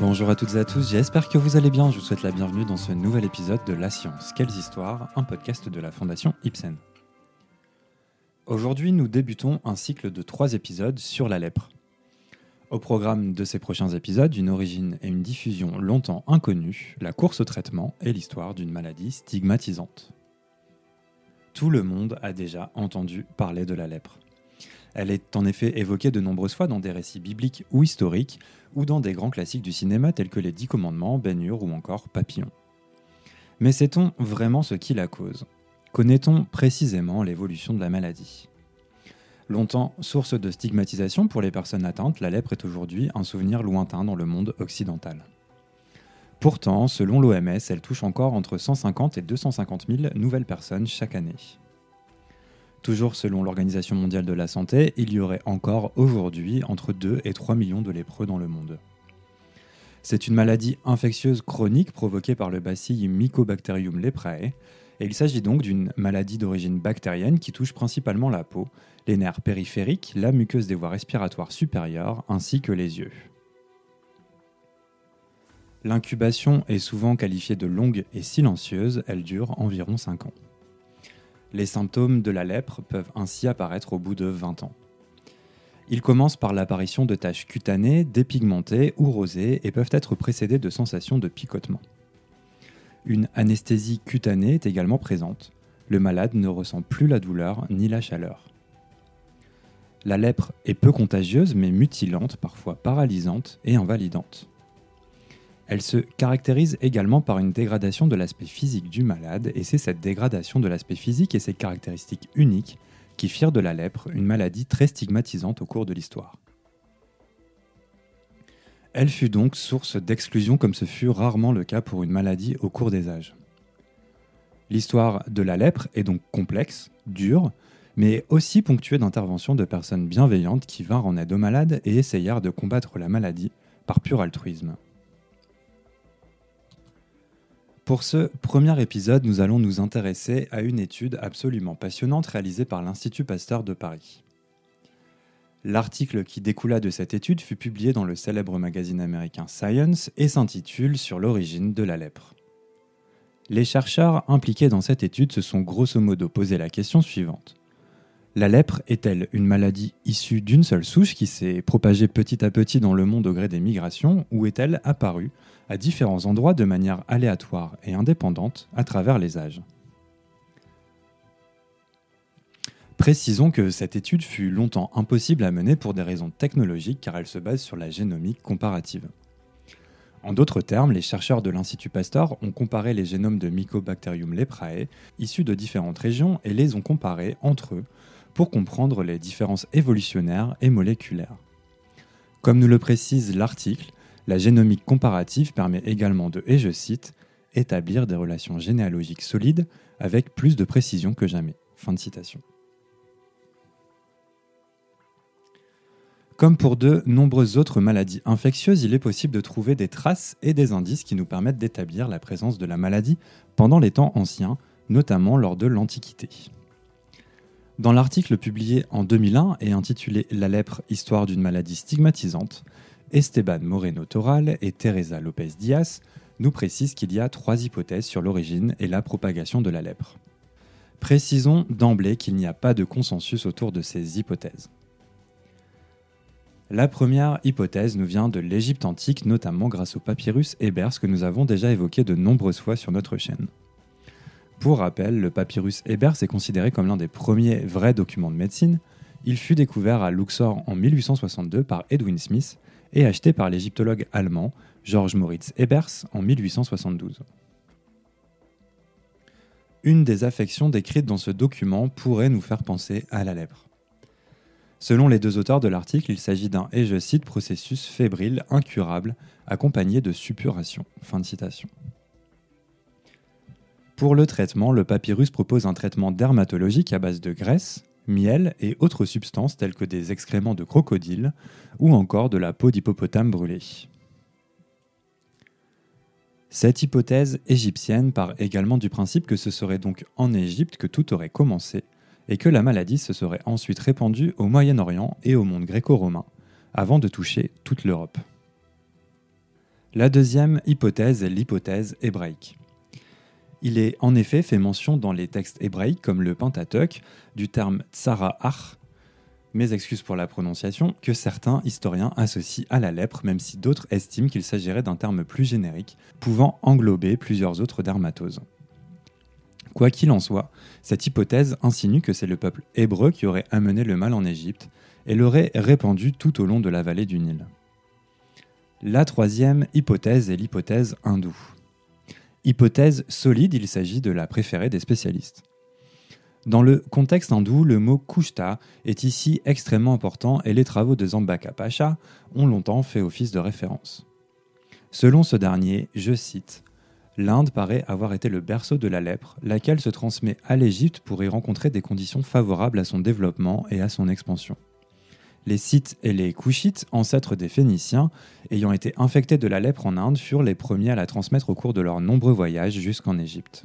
Bonjour à toutes et à tous, j'espère que vous allez bien. Je vous souhaite la bienvenue dans ce nouvel épisode de La Science, Quelles Histoires, un podcast de la Fondation Ibsen. Aujourd'hui, nous débutons un cycle de trois épisodes sur la lèpre. Au programme de ces prochains épisodes, une origine et une diffusion longtemps inconnues, la course au traitement et l'histoire d'une maladie stigmatisante. Tout le monde a déjà entendu parler de la lèpre. Elle est en effet évoquée de nombreuses fois dans des récits bibliques ou historiques, ou dans des grands classiques du cinéma tels que Les Dix Commandements, Ben ou encore Papillon. Mais sait-on vraiment ce qui la cause? Connaît-on précisément l'évolution de la maladie? Longtemps source de stigmatisation pour les personnes atteintes, la lèpre est aujourd'hui un souvenir lointain dans le monde occidental. Pourtant, selon l'OMS, elle touche encore entre 150 et 250 000 nouvelles personnes chaque année. Toujours selon l'Organisation mondiale de la santé, il y aurait encore aujourd'hui entre 2 et 3 millions de lépreux dans le monde. C'est une maladie infectieuse chronique provoquée par le bacille Mycobacterium leprae, et il s'agit donc d'une maladie d'origine bactérienne qui touche principalement la peau, les nerfs périphériques, la muqueuse des voies respiratoires supérieures ainsi que les yeux. L'incubation est souvent qualifiée de longue et silencieuse, elle dure environ 5 ans. Les symptômes de la lèpre peuvent ainsi apparaître au bout de 20 ans. Ils commencent par l'apparition de taches cutanées, dépigmentées ou rosées et peuvent être précédés de sensations de picotement. Une anesthésie cutanée est également présente. Le malade ne ressent plus la douleur ni la chaleur. La lèpre est peu contagieuse mais mutilante, parfois paralysante et invalidante. Elle se caractérise également par une dégradation de l'aspect physique du malade, et c'est cette dégradation de l'aspect physique et ses caractéristiques uniques qui firent de la lèpre une maladie très stigmatisante au cours de l'histoire. Elle fut donc source d'exclusion comme ce fut rarement le cas pour une maladie au cours des âges. L'histoire de la lèpre est donc complexe, dure, mais aussi ponctuée d'interventions de personnes bienveillantes qui vinrent en aide aux malades et essayèrent de combattre la maladie par pur altruisme. Pour ce premier épisode, nous allons nous intéresser à une étude absolument passionnante réalisée par l'Institut Pasteur de Paris. L'article qui découla de cette étude fut publié dans le célèbre magazine américain Science et s'intitule Sur l'origine de la lèpre. Les chercheurs impliqués dans cette étude se sont grosso modo posé la question suivante. La lèpre est-elle une maladie issue d'une seule souche qui s'est propagée petit à petit dans le monde au gré des migrations ou est-elle apparue à différents endroits de manière aléatoire et indépendante à travers les âges? Précisons que cette étude fut longtemps impossible à mener pour des raisons technologiques car elle se base sur la génomique comparative. En d'autres termes, les chercheurs de l'Institut Pasteur ont comparé les génomes de Mycobacterium leprae issus de différentes régions et les ont comparés entre eux pour comprendre les différences évolutionnaires et moléculaires. Comme nous le précise l'article, la génomique comparative permet également de, et je cite, établir des relations généalogiques solides avec plus de précision que jamais. Comme pour de nombreuses autres maladies infectieuses, il est possible de trouver des traces et des indices qui nous permettent d'établir la présence de la maladie pendant les temps anciens, notamment lors de l'Antiquité. Dans l'article publié en 2001 et intitulé La lèpre, histoire d'une maladie stigmatisante, Esteban Moreno Toral et Teresa Lopez Diaz nous précisent qu'il y a trois hypothèses sur l'origine et la propagation de la lèpre. Précisons d'emblée qu'il n'y a pas de consensus autour de ces hypothèses. La première hypothèse nous vient de l'Égypte antique, notamment grâce au papyrus Ebers que nous avons déjà évoqué de nombreuses fois sur notre chaîne. Pour rappel, le papyrus Ebers est considéré comme l'un des premiers vrais documents de médecine. Il fut découvert à Luxor en 1862 par Edwin Smith et acheté par l'égyptologue allemand Georges Moritz Ebers en 1872. Une des affections décrites dans ce document pourrait nous faire penser à la lèpre. Selon les deux auteurs de l'article, il s'agit d'un, et je cite, processus fébrile incurable accompagné de suppuration. Fin de citation. Pour le traitement, le papyrus propose un traitement dermatologique à base de graisse, miel et autres substances telles que des excréments de crocodile ou encore de la peau d'hippopotame brûlée. Cette hypothèse égyptienne part également du principe que ce serait donc en Égypte que tout aurait commencé et que la maladie se serait ensuite répandue au Moyen-Orient et au monde gréco-romain, avant de toucher toute l'Europe. La deuxième hypothèse est l'hypothèse hébraïque. Il est en effet fait mention dans les textes hébraïques comme le Pentateuque du terme tsara'ach, mes excuses pour la prononciation, que certains historiens associent à la lèpre, même si d'autres estiment qu'il s'agirait d'un terme plus générique, pouvant englober plusieurs autres dermatoses. Quoi qu'il en soit, cette hypothèse insinue que c'est le peuple hébreu qui aurait amené le mal en Égypte et l'aurait répandu tout au long de la vallée du Nil. La troisième hypothèse est l'hypothèse hindoue. Hypothèse solide, il s'agit de la préférée des spécialistes. Dans le contexte hindou, le mot kushta est ici extrêmement important et les travaux de Zambaka Pacha ont longtemps fait office de référence. Selon ce dernier, je cite, L'Inde paraît avoir été le berceau de la lèpre, laquelle se transmet à l'Égypte pour y rencontrer des conditions favorables à son développement et à son expansion. Les Scythes et les Couchites, ancêtres des Phéniciens, ayant été infectés de la lèpre en Inde, furent les premiers à la transmettre au cours de leurs nombreux voyages jusqu'en Égypte.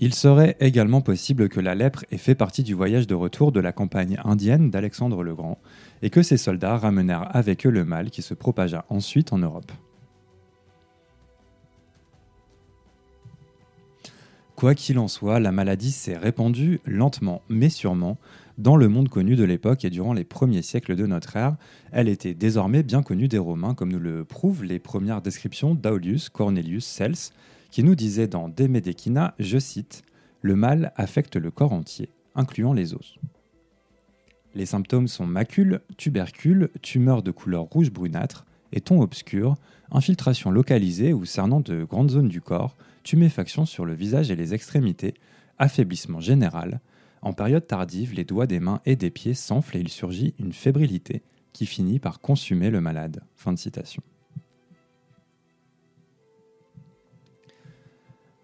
Il serait également possible que la lèpre ait fait partie du voyage de retour de la campagne indienne d'Alexandre le Grand, et que ces soldats ramenèrent avec eux le mal qui se propagea ensuite en Europe. Quoi qu'il en soit, la maladie s'est répandue lentement mais sûrement dans le monde connu de l'époque et durant les premiers siècles de notre ère. Elle était désormais bien connue des Romains, comme nous le prouvent les premières descriptions d'Aulius Cornelius Cels, qui nous disait dans De Medecina, je cite, Le mal affecte le corps entier, incluant les os. Les symptômes sont macules, tubercules, tumeurs de couleur rouge brunâtre et ton obscur, infiltration localisée ou cernant de grandes zones du corps, tuméfaction sur le visage et les extrémités, affaiblissement général. En période tardive, les doigts des mains et des pieds s'enflent et il surgit une fébrilité qui finit par consumer le malade.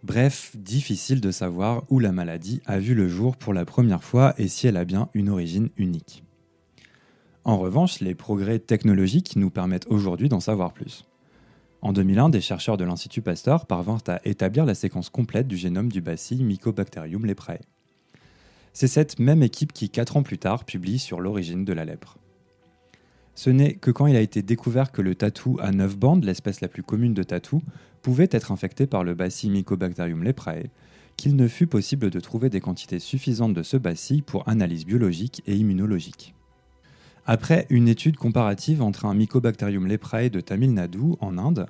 Bref, difficile de savoir où la maladie a vu le jour pour la première fois et si elle a bien une origine unique. En revanche, les progrès technologiques nous permettent aujourd'hui d'en savoir plus. En 2001, des chercheurs de l'Institut Pasteur parvinrent à établir la séquence complète du génome du bacille Mycobacterium leprae. C'est cette même équipe qui, quatre ans plus tard, publie sur l'origine de la lèpre. Ce n'est que quand il a été découvert que le tatou à 9 bandes, l'espèce la plus commune de tatou, pouvait être infecté par le bacille Mycobacterium leprae, qu'il ne fut possible de trouver des quantités suffisantes de ce bacille pour analyse biologique et immunologique. Après une étude comparative entre un Mycobacterium leprae de Tamil Nadu en Inde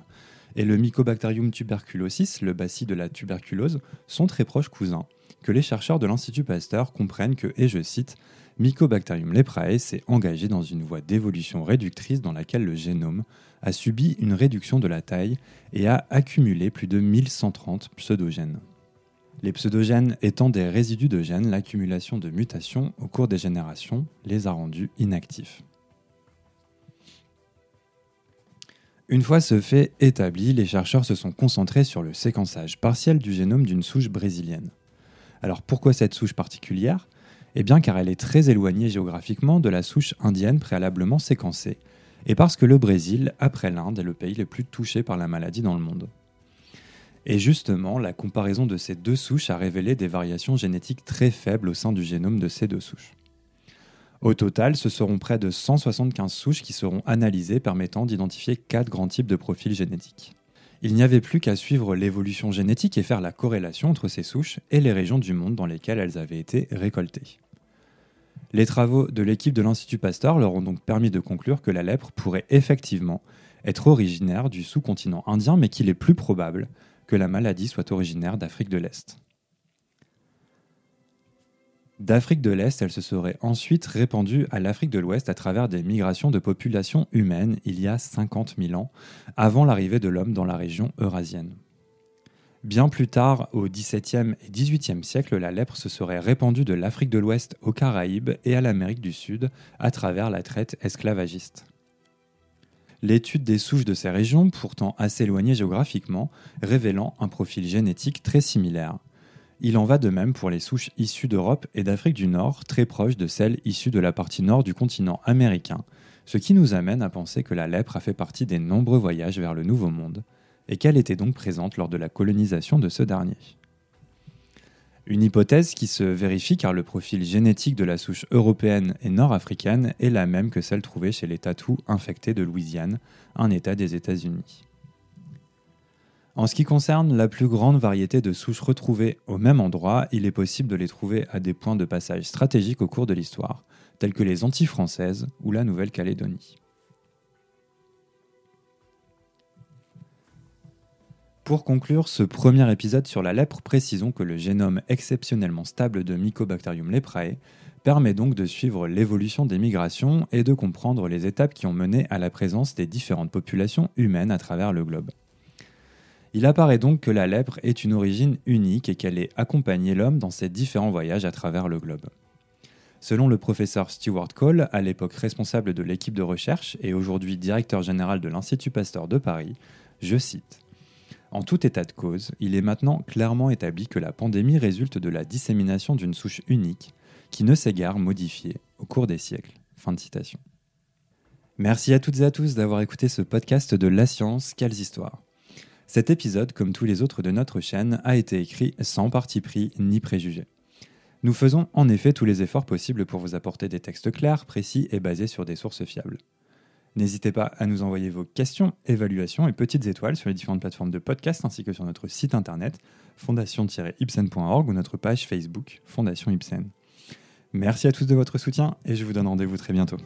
et le Mycobacterium tuberculosis, le bacille de la tuberculose, sont très proches cousins, que les chercheurs de l'Institut Pasteur comprennent que, et je cite, Mycobacterium leprae s'est engagé dans une voie d'évolution réductrice dans laquelle le génome a subi une réduction de la taille et a accumulé plus de 1130 pseudogènes. Les pseudogènes étant des résidus de gènes, l'accumulation de mutations au cours des générations les a rendus inactifs. Une fois ce fait établi, les chercheurs se sont concentrés sur le séquençage partiel du génome d'une souche brésilienne. Alors pourquoi cette souche particulière? Eh bien car elle est très éloignée géographiquement de la souche indienne préalablement séquencée, et parce que le Brésil, après l'Inde, est le pays le plus touché par la maladie dans le monde. Et justement, la comparaison de ces deux souches a révélé des variations génétiques très faibles au sein du génome de ces deux souches. Au total, ce seront près de 175 souches qui seront analysées permettant d'identifier quatre grands types de profils génétiques. Il n'y avait plus qu'à suivre l'évolution génétique et faire la corrélation entre ces souches et les régions du monde dans lesquelles elles avaient été récoltées. Les travaux de l'équipe de l'Institut Pasteur leur ont donc permis de conclure que la lèpre pourrait effectivement être originaire du sous-continent indien, mais qu'il est plus probable que la maladie soit originaire d'Afrique de l'Est. D'Afrique de l'Est, elle se serait ensuite répandue à l'Afrique de l'Ouest à travers des migrations de populations humaines il y a 50 000 ans, avant l'arrivée de l'homme dans la région eurasienne. Bien plus tard, au XVIIe et XVIIIe siècle, la lèpre se serait répandue de l'Afrique de l'Ouest aux Caraïbes et à l'Amérique du Sud à travers la traite esclavagiste. L'étude des souches de ces régions, pourtant assez éloignées géographiquement, révélant un profil génétique très similaire. Il en va de même pour les souches issues d'Europe et d'Afrique du Nord, très proches de celles issues de la partie nord du continent américain, ce qui nous amène à penser que la lèpre a fait partie des nombreux voyages vers le Nouveau Monde, et qu'elle était donc présente lors de la colonisation de ce dernier. Une hypothèse qui se vérifie car le profil génétique de la souche européenne et nord-africaine est la même que celle trouvée chez les tatous infectés de Louisiane, un État des États-Unis. En ce qui concerne la plus grande variété de souches retrouvées au même endroit, il est possible de les trouver à des points de passage stratégiques au cours de l'histoire, tels que les Antilles françaises ou la Nouvelle-Calédonie. Pour conclure ce premier épisode sur la lèpre, précisons que le génome exceptionnellement stable de Mycobacterium leprae permet donc de suivre l'évolution des migrations et de comprendre les étapes qui ont mené à la présence des différentes populations humaines à travers le globe. Il apparaît donc que la lèpre est une origine unique et qu'elle ait accompagné l'homme dans ses différents voyages à travers le globe. Selon le professeur Stewart Cole, à l'époque responsable de l'équipe de recherche et aujourd'hui directeur général de l'Institut Pasteur de Paris, je cite en tout état de cause, il est maintenant clairement établi que la pandémie résulte de la dissémination d'une souche unique qui ne guère modifiée au cours des siècles. Merci à toutes et à tous d'avoir écouté ce podcast de La Science, quelles histoires. Cet épisode, comme tous les autres de notre chaîne, a été écrit sans parti pris ni préjugé. Nous faisons en effet tous les efforts possibles pour vous apporter des textes clairs, précis et basés sur des sources fiables. N'hésitez pas à nous envoyer vos questions, évaluations et petites étoiles sur les différentes plateformes de podcast ainsi que sur notre site internet fondation-ipsen.org ou notre page Facebook Fondation Ipsen. Merci à tous de votre soutien et je vous donne rendez-vous très bientôt.